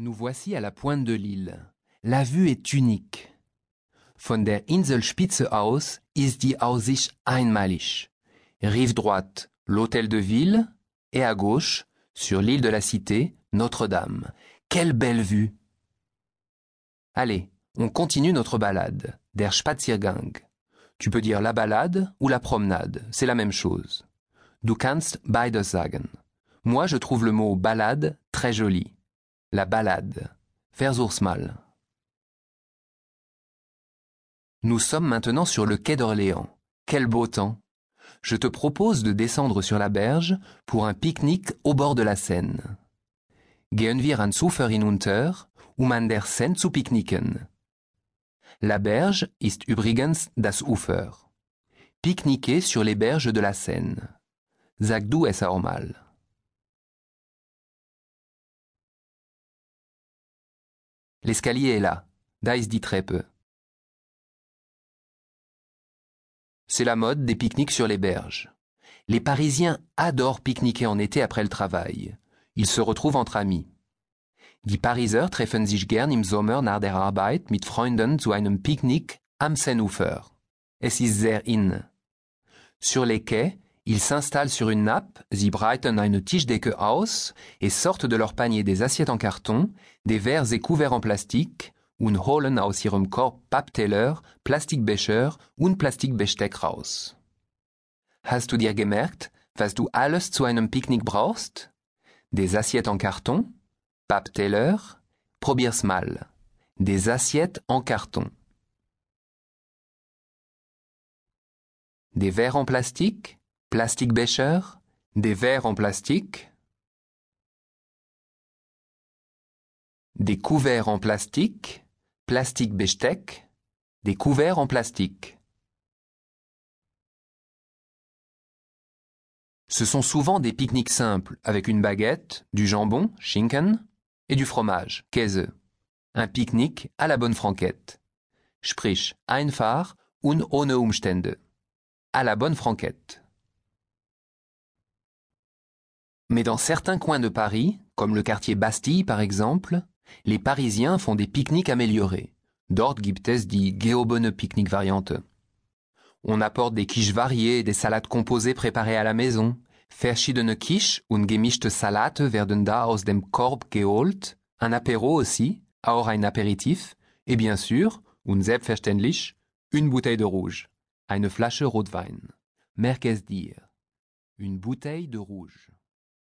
Nous voici à la pointe de l'île. La vue est unique. Von der Inselspitze aus ist die Aussicht einmalig. Rive droite, l'hôtel de ville, et à gauche, sur l'île de la Cité, Notre-Dame. Quelle belle vue! Allez, on continue notre balade, der Spaziergang. Tu peux dire la balade ou la promenade, c'est la même chose. Du kannst beides sagen. Moi, je trouve le mot balade très joli. La balade. Versuchsmal. Nous sommes maintenant sur le quai d'Orléans. Quel beau temps. Je te propose de descendre sur la berge pour un pique-nique au bord de la Seine. Gehen wir ans Ufer hinunter, um an der Seine zu picknicken. La berge ist übrigens das Ufer. Pique-niquer sur les berges de la Seine. Sag du es. L'escalier est là. Da ist die Treppe. C'est la mode des pique-niques sur les berges. Les Parisiens adorent pique-niquer en été après le travail. Ils se retrouvent entre amis. Die Pariser treffen sich gern im Sommer nach der Arbeit mit Freunden zu einem Picknick am Seineufer. Es ist sehr in. Sur les quais, ils s'installent sur une nappe, sie breiten eine Tischdecke aus et sortent de leur panier des assiettes en carton, des verres et couverts en plastique und holen aus ihrem Korb Pappteller, Plastikbecher und Plastikbesteck raus. Hast du dir gemerkt, was du alles zu einem Picknick brauchst? Des assiettes en carton, Pappteller, probier's mal. Des assiettes en carton. Des verres en plastique, Plastikbecher, des verres en plastique, des couverts en plastique, Plastikbesteck, des couverts en plastique? Ce sont souvent des pique-niques simples avec une baguette, du jambon, Schinken, et du fromage, Käse. Un pique-nique à la bonne franquette. Sprich, einfach und ohne Umstände. À la bonne franquette. Mais dans certains coins de Paris, comme le quartier Bastille par exemple, les Parisiens font des pique-niques améliorés. Dort gibt es die Geobene Picknick-Variante. On apporte des quiches variées des salades composées préparées à la maison. Verschiedene Quiche und gemischte Salate werden da aus dem Korb geholt. Un apéro aussi, auch ein Apéritif. Et bien sûr, und selbstverständlich, une bouteille de rouge. Eine Flasche Rotwein. Merkes dir. Une bouteille de rouge.